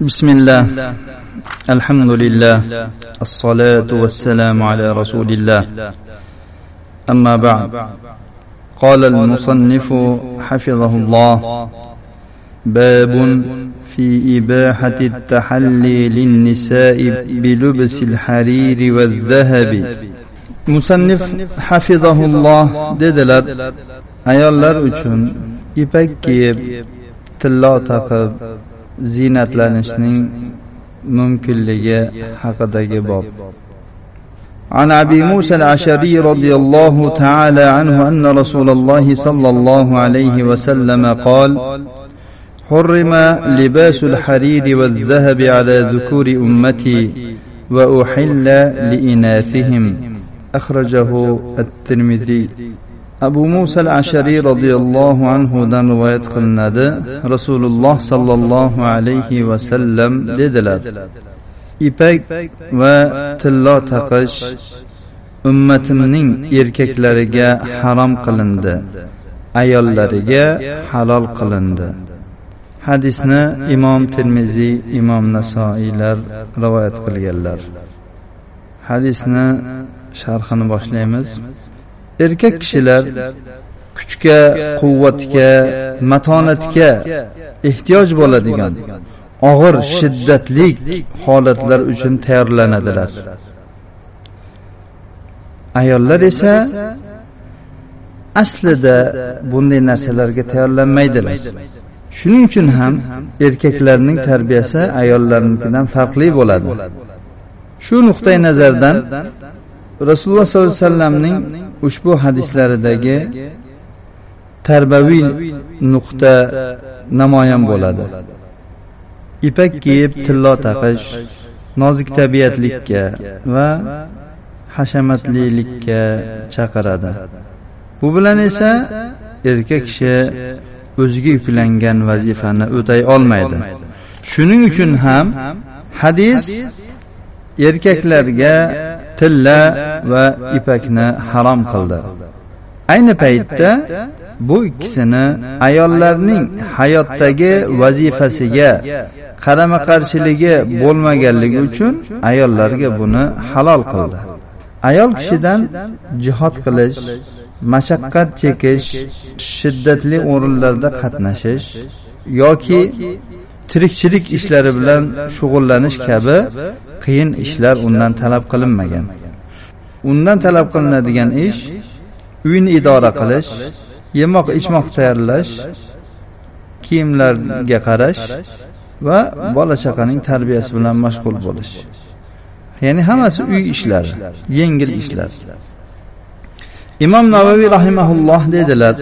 بسم الله. الحمد لله. الصلاة والسلام على رسول الله. أما بعد. قال المصنف حفظه الله. باب في إباحة التحلي للنساء بلبس الحرير والذهب. musannif hafizahulloh dedilar ayollar uchun ipak kiyib tillo taqib ziynatlanishning mumkinligi haqidagi bob عن ابي موسى الاشعري رضي الله تعالى عنه ان رسول الله صلى الله عليه وسلم قال حرم لباس الحرير والذهب على ذكور امتي وأحل لإناثهم. أخرجه الترمذي abu musa al ashariy roziyallohu anhudan rivoyat qilinadi. Rasululloh sollallohu alayhi vasallam dedilar ipak va tillo taqish ummatimning erkaklariga harom qilindi ayollariga halol qilindi. Hadisni imom termiziy imom nasoiylar rivoyat qilganlar. Hadisni sharhini boshlaymiz. Erkak kishilar kuchga quvvatga matonatga ehtiyoj bo'ladigan og'ir shiddatli holatlar uchun tayyorlanadilar. Ayollar esa aslida bunday narsalarga tayyorlanmaydilar. Shuning uchun ham erkaklarning tarbiyasi ayollarnikidan farqli bo'ladi. Shu nuqtai nazardan rasululloh sollallohu alayhi vasallamning ushbu hadislaridagi tarbaviy nuqta namoyon bo'ladi. Ipak kiyib tillo taqish nozik tabiatlikka va hashamatlilikka chaqiradi. Bu bilan esa erkak kishi o'ziga yuklangan vazifani o'tay olmaydi. Shuning uchun ham hadis erkaklarga tilla va ipakni harom qildi. Ayni paytda bu ikkisini ayollarning hayotdagi vazifasiga qarama qarshiligi bo'lmaganligi uchun ayollarga buni halol qildi. Ayol kishidan jihod qilish mashaqqat chekish shiddatli o'rinlarda qatnashish yoki tirikchilik ishlari bilan shug'ullanish kabi qiyin ishlar undan talab qilinmagan. undan talab qilinadigan ish uyni idora qilish yemoq ichmoq tayyorlash kiyimlarga qarash va bola chaqaning tarbiyasi bilan mashg'ul bo'lish. ya'ni hammasi uy ishlari yengil ishlar. imom navaviy rahimaulloh dedilar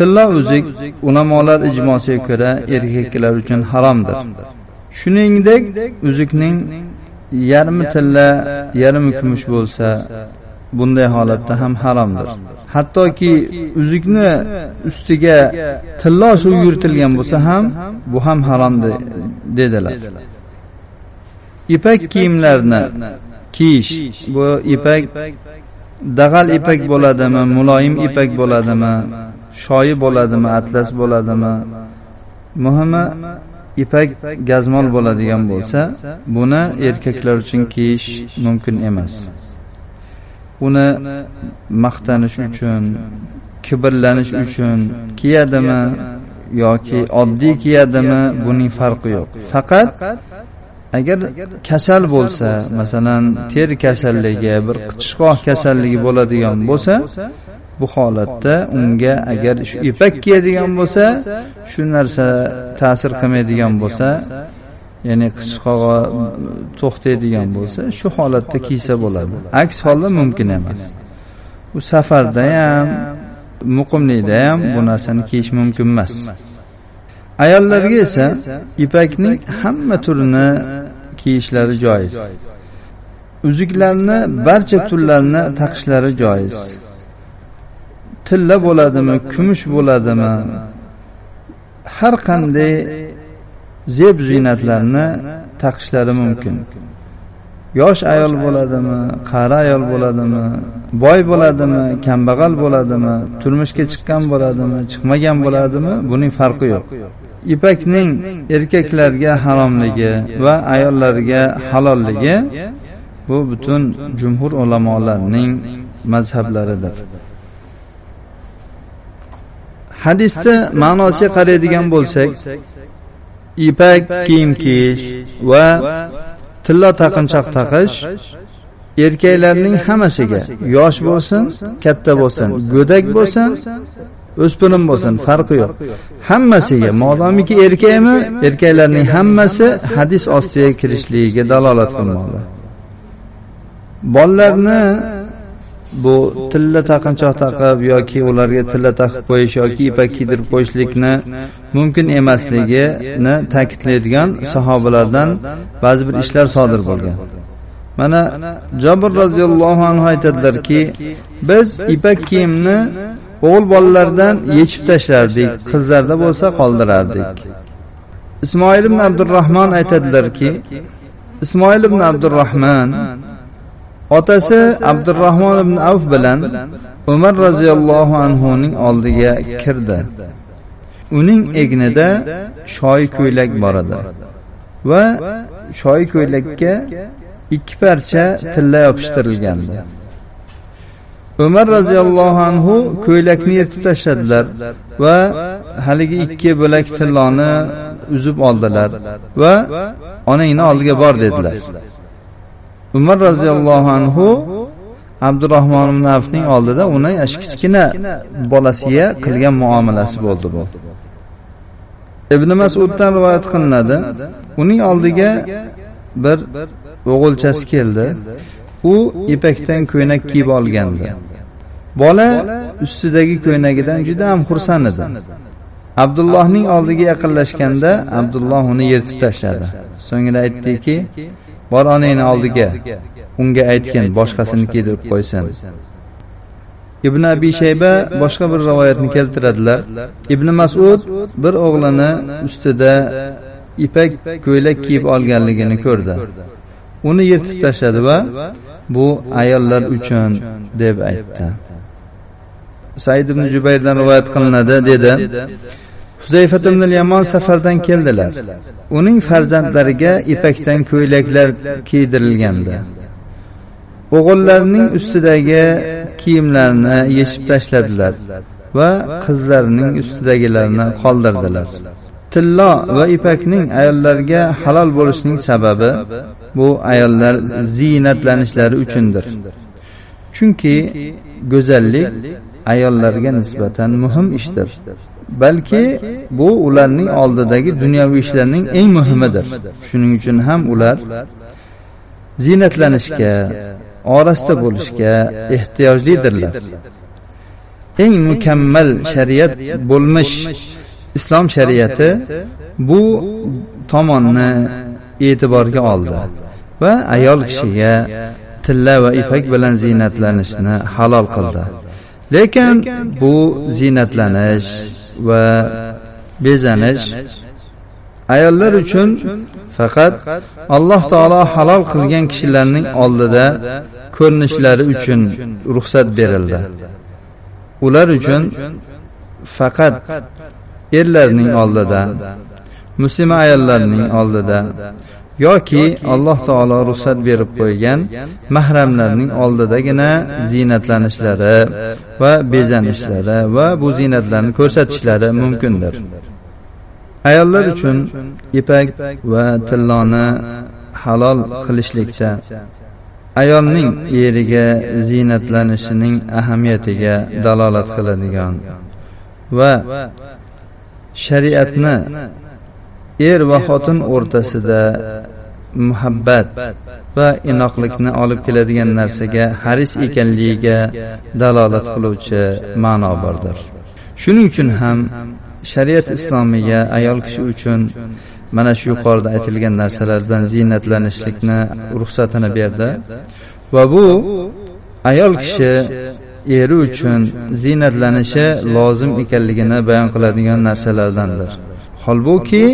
tilla uzuk ulamolar ijmosiga ko'ra erkaklar uchun haromdir shuningdek uzukning yarmi tilla yarmi kumush bo'lsa bunday holatda ham haromdir hattoki uzukni ustiga tillo suv yuritilgan bo'lsa ham bu ham harom dedilar. Ipak kiyimlarni kiyish bu ipak dag'al ipak bo'ladimi muloyim ipak bo'ladimi shoyi bo'ladimi atlas bo'ladimi? Muhimi ipak gazmol bo'ladigan bo'lsa buni erkaklar uchun kiyish mumkin emas. Uni maqtanish uchun kibrlanish uchun kiyadimi yoki oddiy kiyadimi buning farqi yo'q. Faqat agar kasal bo'lsa masalan teri kasalligi bir qichishqoq kasalligi bo'ladigan bo'lsa bu holatda unga agar shu ipak kiyadigan bo'lsa shu narsa ta'sir qilmaydigan bo'lsa ya'ni qichqog'i to'xtaydigan bo'lsa shu holatda kiysa bo'ladi. aks holda mumkin emas. u safarda ham muqimlikda ham bu narsani kiyish mumkin emas. ayollarga esa ipakning hamma turini kiyishlari joiz. Uzuklarni barcha turlarini taqishlari joiz. Tilla bo'ladimi kumush bo'ladimi? Har qanday zeb ziynatlarni taqishlari mumkin. Yosh ayol bo'ladimi qari ayol bo'ladimi boy bo'ladimi kambag'al bo'ladimi turmushga chiqqan bo'ladimi chiqmagan bo'ladimi buning farqi yo'q. Ipakning erkaklarga haromligi va ayollarga halolligi bu butun jumhur ulamolarning mazhablaridir. Hadisda ma'nosiga qaraydigan bo'lsak ipak kiyim kiyish va tilla taqinchoq taqish erkaklarning hammasiga yosh bo'lsin katta bo'lsin go'dak bo'lsin o'spirin bo'lsin farqi yo'q. Hammasiga modomiki erkakmi erkaklarning hammasi hadis ostiga kirishligiga dalolat qilmoqda. bolalarni bu tilla taqinchoq taqib yoki ularga tilla taqib qo'yish yoki ipak kiydirib qo'yishlikni mumkin emasligini ta'kidlaydigan sahobalardan ba'zi bir ishlar sodir bo'lgan. mana jabr roziyallohu anhu aytadilarki biz ipak kiyimni o'g'il bolalardan yechib tashlardik qizlarda bo'lsa qoldirardik. Ismoil ibn abdurahmon aytadilarki ismoil ibn abdurahmon otasi abdurahmon ibn avf bilan umar roziyallohu anhuning oldiga kirdi. Uning egnida shoyi ko'ylak bor edi va shoyi ko'ylakka ikki parcha tilla yopishtirilgandi. Umar roziyallohu anhu ko'ylakni yirtib tashladilar va haligi ikki bo'lak tilloni uzib oldilar va onangni oldiga bor dedilar. Umar roziyallohu anhu abdurahmon ibn afning oldida uni kichkina bolasiga qilgan muomalasi bo'ldi bu. Ibn masuddan rivoyat qilinadi uning oldiga bir o'g'ilchasi keldi. U ipakdan ko'ylak kiyib olgandi. Bola ustidagi ko'ynagidan juda ham xursand edi. Abdullohning oldiga yaqinlashganda abdulloh uni yirtib tashladi. So'ngra aytdiki bor onangni oldiga unga aytgin boshqasini kiydirib qo'ysin. Ibn abi shayba boshqa bir rivoyatni keltiradilar. Ibn masud bir o'g'lini ustida ipak ko'ylak kiyib olganligini ko'rdi. Uni yirtib tashladi va bu ayollar uchun deb aytdi. Said ibn jubayrdan rivoyat qilinadi dedi. Huzayfat ibn yamon safardan keldilar. Uning farzandlariga ipakdan ko'ylaklar kiydirilgandi. O'g'illarining ustidagi kiyimlarini yechib tashladilar va qizlarining ustidagilarini qoldirdilar. Tillo va ipakning ayollarga halol bo'lishining sababi bu ayollar ziynatlanishlari uchundir. Chunki go'zallik ayollarga nisbatan muhim ishdir. Balki bu ularning oldidagi dunyoviy ishlarning eng muhimidir. Shuning uchun ham ular ziynatlanishga orasida bo'lishga ehtiyojlidirlar. Eng mukammal shariat bo'lmish islom shariati bu tomonni e'tiborga oldi va ayol kishiga tilla va ipak bilan ziynatlanishni halol qildi. Lekin bu ziynatlanish va bezanish ayollar uchun faqat alloh taolo halol qilgan kishilarning oldida ko'rinishlari uchun ruxsat berildi. Ular uchun faqat erlarning oldida muslima ayollarning oldida yoki alloh taolo ruxsat berib qo'ygan mahramlarning oldidagina ziynatlanishlari va bezanishlari va bu ziynatlarni ko'rsatishlari mumkindir. Ayollar uchun ipak va tilloni halol qilishlikda ayolning eriga ziynatlanishining ahamiyatiga dalolat qiladigan va shariatni er va xotin o'rtasida muhabbat va inoqlikni olib keladigan narsaga haris ekanligiga dalolat qiluvchi ma'no bordir. Shuning uchun ham shariat islomiya ayol kishi uchun mana shu yuqorida aytilgan narsalar bilan ziynatlanishlikni ruxsatini berdi va bu ayol kishi eri uchun ziynatlanishi lozim ekanligini bayon qiladigan narsalardandir. Holbuki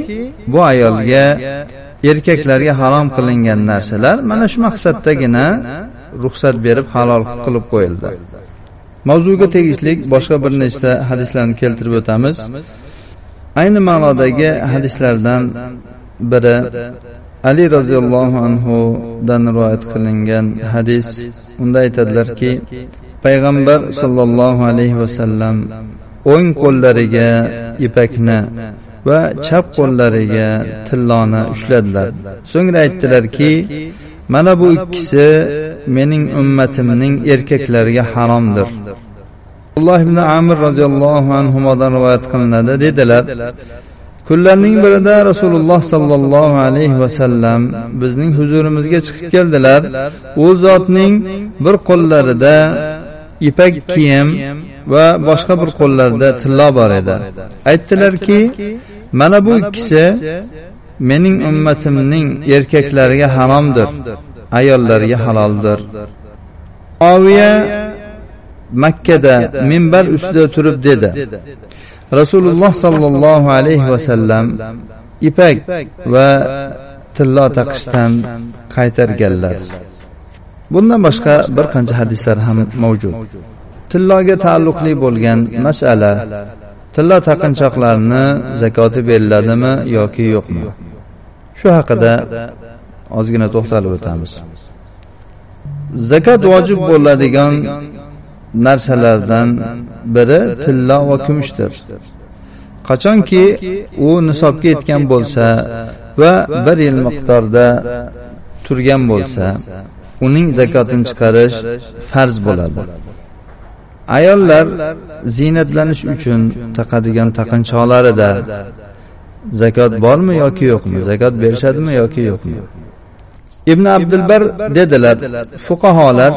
bu ayolga erkaklarga harom qilingan narsalar mana shu maqsaddagina ruxsat berib halol qilib qo'yildi. Mavzuga tegishli boshqa bir nechta hadislarni keltirib o'tamiz. Ayni ma'nodagi hadislardan biri ali roziyallohu anhudan rivoyat qilingan hadis. Unda aytadilarki payg'ambar sollallohu alayhi vasallam o'ng qo'llariga ipakni va chap qo'llariga tilloni ushladilar. So'ngra aytdilarki mana bu ikkisi mening ummatimning erkaklariga haromdir. Abdulloh ibn amir roziyallohu anhudan rivoyat qilinadi dedilar kunlarning birida rasululloh sollallohu alayhi vasallam bizning huzurimizga chiqib keldilar. U zotning bir qo'llarida ipak kiyim va boshqa bir qo'llarida tillo bor edi. Aytdilarki mana bu ikkisi mening ummatimning erkaklariga haromdir ayollarga haloldir. oviya makkada minbar ustida turib dedi. rasululloh sollallohu alayhi vasallam ipak va tillo taqishdan qaytarganlar. bundan boshqa bir qancha hadislar ham mavjud. tilloga taalluqli bo'lgan masala tilla taqinchoqlarni zakoti beriladimi yoki yo'qmi? Shu haqida ozgina to'xtalib o'tamiz. Zakot vojib bo'ladigan narsalardan biri tilla va kumushdir. Qachonki u nisobga yetgan bo'lsa va bir yil miqdorda turgan bo'lsa uning zakotini chiqarish farz bo'ladi. Ayollar ziynatlanish uchun taqadigan taqinchoqlarida zakot bormi yoki yo'qmi zakot berishadimi yoki yo'qmi? Ibn abdulbar dedilar fuqaholar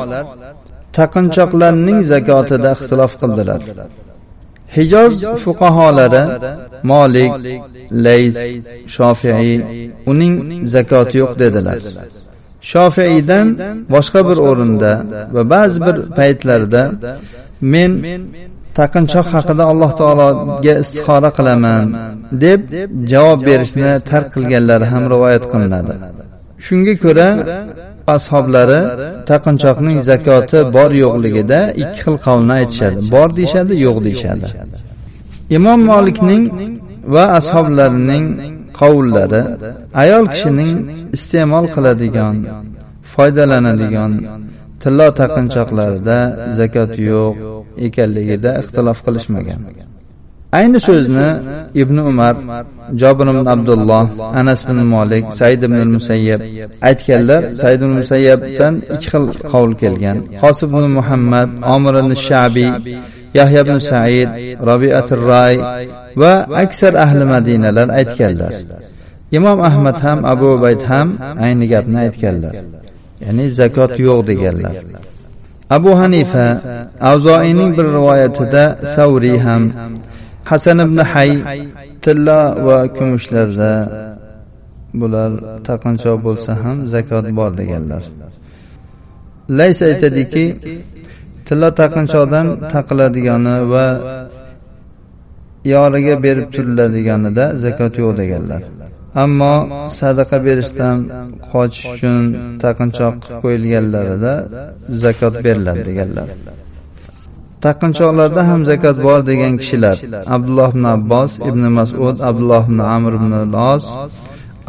taqinchoqlarning zakotida ixtilof qildilar. Hijoz fuqaholari molik lays shofiiy uning zakoti yo'q dedilar. Shofiiydan boshqa bir o'rinda va ba'zi bir paytlarda men taqinchoq haqida alloh taologa istixora qilaman deb javob berishni tark qilganlari ham rivoyat qilinadi. Shunga ko'ra ashoblari taqinchoqning zakoti bor yo'qligida ikki xil qavlni aytishadi. Bor deyishadi yo'q deyishadi. Imom molikning va ashoblarining qovullari ayol kishining iste'mol qiladigan foydalanadigan tillo taqinchoqlarida zakot yo'q ekanligida ixtilof qilishmagan. Ayni so'zni ibn umar jobir ibn abdulloh anas ibn molik said ibn musayyab aytganlar. Said ibn musayyabdan ikki xil qavl kelgan. Qosib ibn muhammad omir ibn shabiy yahya ibn said robiatir ray va aksar ahli madinalar aytganlar. Imom ahmad ham abu ubayd ham ayni gapni aytganlar. Ya'ni zakot yo'q deganlar. abu hanifa avzoiyning bir rivoyatida savriy ham hasan ibn hay tilla va kumushlarda bular taqinchoq bo'lsa ham zakot bor deganlar. Lays aytadiki tilla taqinchoqdan taqiladigani va yoriga berib turiladiganida zakot yo'q deganlar ammo sadaqa berishdan qochish uchun taqinchoq qo'yilganlarida zakot beriladi deganlar. Taqinchoqlarda ham zakot bor degan kishilar abdulloh ibn abbos ibn masud abdulloh ibn amr ibn los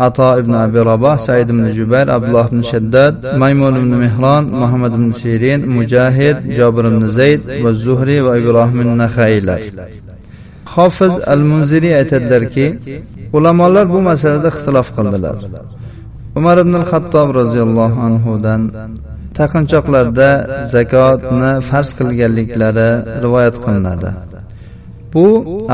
ato ibn abi roboh said ibn jubayr abdulloh ibn shaddad maymun ibn mehron muhammad ibn sirin mujahid jobir ibn zayd va zuhriy va ibrohim nahaylar hofiz al munziriy aytadilarki ulamolar bu masalada ixtilof qildilar. Umar ibn xattob roziyallohu anhudan taqinchoqlarda zakotni farz qilganliklari rivoyat qilinadi. Bu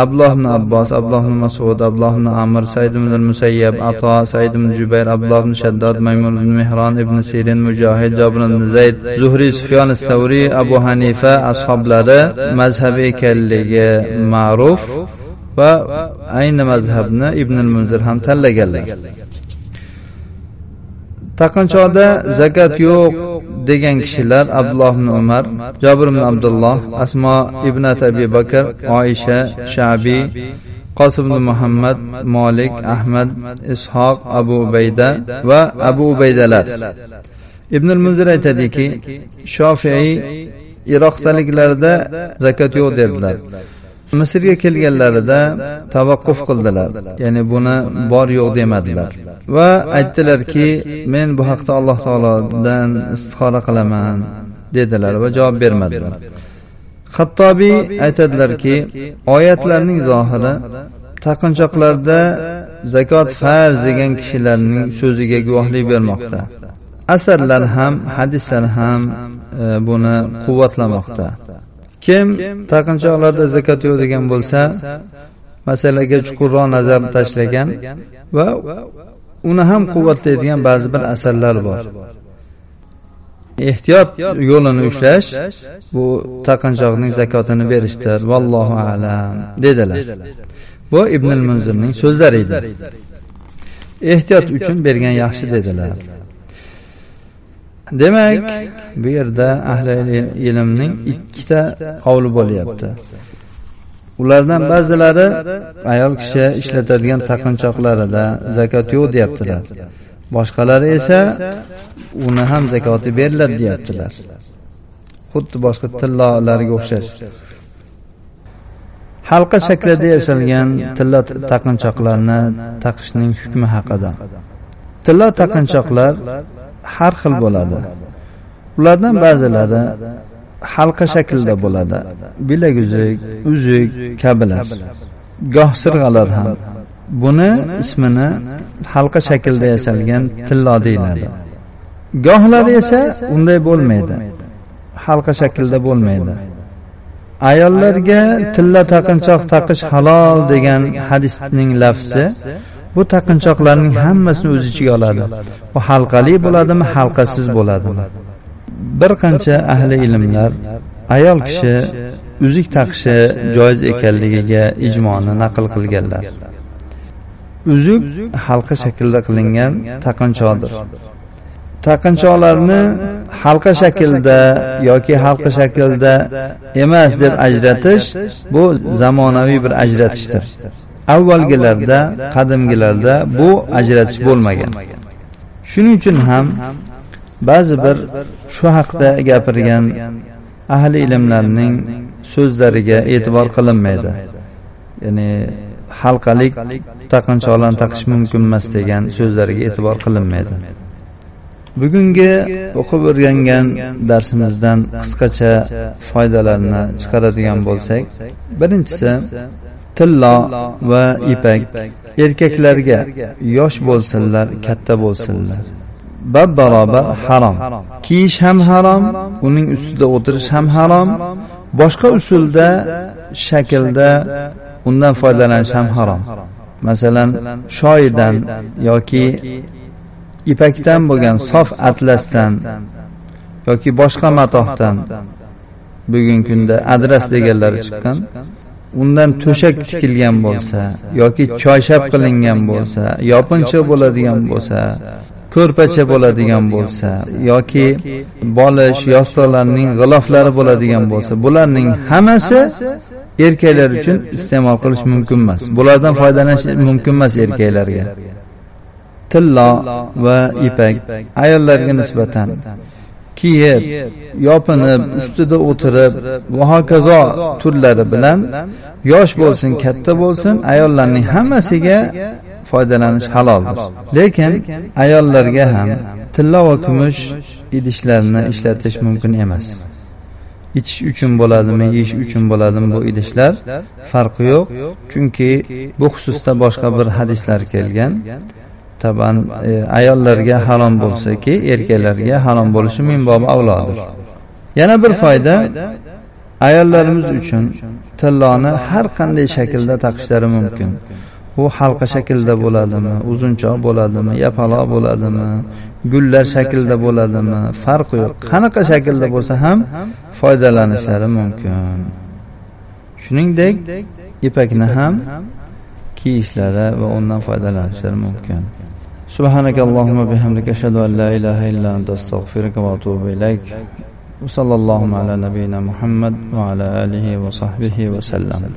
abloh ibn abbos abloh ibn masud abloh ibn amir said ibn musayyab ato said ibn jubayr abloh ibn shaddod maymun ibn mehron ibn sirin mujohid jobir ibn zayd zuhriy sufyon savriy abu hanifa ashoblari mazhabi ekanligi ma'ruf. Va ayni mazhabni ibn munzir ham tanlaganlar. Taqinchoqda zakat yo'q degan kishilar abdulloh ibn umar jobir ibn abdulloh asmo ibn abi bakr oisha shabiy qosim ibn muhammad molik ahmad ishoq abu ubayda va abu ubaydalar. Ibn munzir aytadiki shofiiy iroqdaliklarda zakat yo'q dedilar misrga kelganlarida tavaqquf qildilar. Ya'ni buni bor yo'q demadilar. Va aytdilarki men bu haqda alloh taolodan istixora qilaman dedilar va javob bermadilar. Hattobiy aytadilarki oyatlarning zohiri taqinchoqlarda zakot farz degan kishilarning so'ziga guvohlik bermoqda. Asarlar ham hadislar ham e, buni quvvatlamoqda. Kim taqinchoqlarda zakot yo'q degan bo'lsa masalaga chuqurroq nazar tashlagan va uni ham quvvatlaydigan ba'zi bir asarlar bor. ehtiyot yo'lini ushlash bu taqinchoqning zakotini berishdir. vallohu alam dedilar. bu ibn munzirning so'zlari edi. ehtiyot uchun bergan yaxshi dedilar demak bu yerda ahli ilmning ikkita qavli bo'lyapti. Ulardan ba'zilari ayol kishi ishlatadigan taqinchoqlarida zakot yo'q deyaptilar. Boshqalari esa uni ham zakoti beriladi deyaptilar. Xuddi boshqa tillolarga o'xshash. Halqa shaklida yasalgan tilla taqinchoqlarni taqishning hukmi haqida. Tilla taqinchoqlar har xil bo'ladi. ulardan ba'zilari halqa shaklida bo'ladi. bilaguzuk uzuk kabilar. goh sirg'alar ham. buni ismini halqa shaklda yasalgan tillo deyiladi. gohlari esa unday bo'lmaydi. halqa shaklda bo'lmaydi. ayollarga tilla taqinchoq taqish halol degan hadisning lafzi bu taqinchoqlarning hammasini o'z ichiga oladi. U halqali bo'ladimi halqasiz bo'ladimi? Bir qancha ahli ilmlar ayol kishi uzuk taqishi joiz ekanligiga ijmoni naql qilganlar. Uzuk halqa shaklda qilingan taqinchoqdir. Taqinchoqlarni halqa shaklda yoki halqa shaklda emas deb ajratish bu zamonaviy bir ajratishdir. Avvalgilarda qadimgilarda bu ajratish bo'lmagan. shuning uchun ham ba'zi bir shu haqda gapirgan ahli ilmlarning so'zlariga e'tibor qilinmaydi. ya'ni halqalik taqinchoqlarni taqish mumkin emas degan so'zlariga e'tibor qilinmaydi. bugungi o'qib o'rgangan darsimizdan qisqacha foydalarni chiqaradigan bo'lsak birinchisi tillo va ipak erkaklarga yosh bo'lsinlar katta bo'lsinlar. Bab barobar harom. Kiyish ham harom uning ustida o'tirish ham harom. Boshqa usulda shaklda undan foydalanish ham harom. Masalan shoyidan yoki ipakdan bo'lgan sof atlasdan yoki boshqa matohdan. Bugungi kunda adras deganlari chiqqan. Undan to'shak tikilgan bo'lsa yoki choyshab qilingan bo'lsa yopinchiq bo'ladigan bo'lsa ko'rpacha bo'ladigan bo'lsa yoki bolish yostiqlarning g'iloflari bo'ladigan bo'lsa bularning hammasi erkaklar uchun iste'mol qilish mumkin emas. bulardan foydalanish mumkin emas erkaklarga. tillo va ipak ayollarga nisbatan kiyib yopinib ustida o'tirib va hokazo turlari bilan yosh bo'lsin katta bo'lsin ayollarning hammasiga foydalanish haloldir. Lekin ayollarga ham tilla va kumush idishlarni ishlatish mumkin emas. Ichish uchun bo'ladimi yeyish uchun bo'ladimi bu idishlar farqi yo'q. Chunki bu xususda boshqa bir hadislar kelgan. Taban e, ayollarga harom bo'lsaki erkaklarga harom bo'lishi minbobi avlodir. Yana bir foyda ayollarimiz uchun tilloni har qanday shaklda taqishlari mumkin. U halqa shaklida bo'ladimi uzunchoq bo'ladimi yapaloq bo'ladimi gullar shaklida bo'ladimi farqi yo'q. Qanaqa shaklda bo'lsa ham foydalanishlari mumkin. Shuningdek ipakni ham kiyishlari va undan foydalanishlari mumkin. سبحانك اللهم بحمدك أشهد أن لا إله إلا أنت أستغفرك وأتوب إليك. وصلى اللهم على نبينا محمد وعلى آله وصحبه وسلم.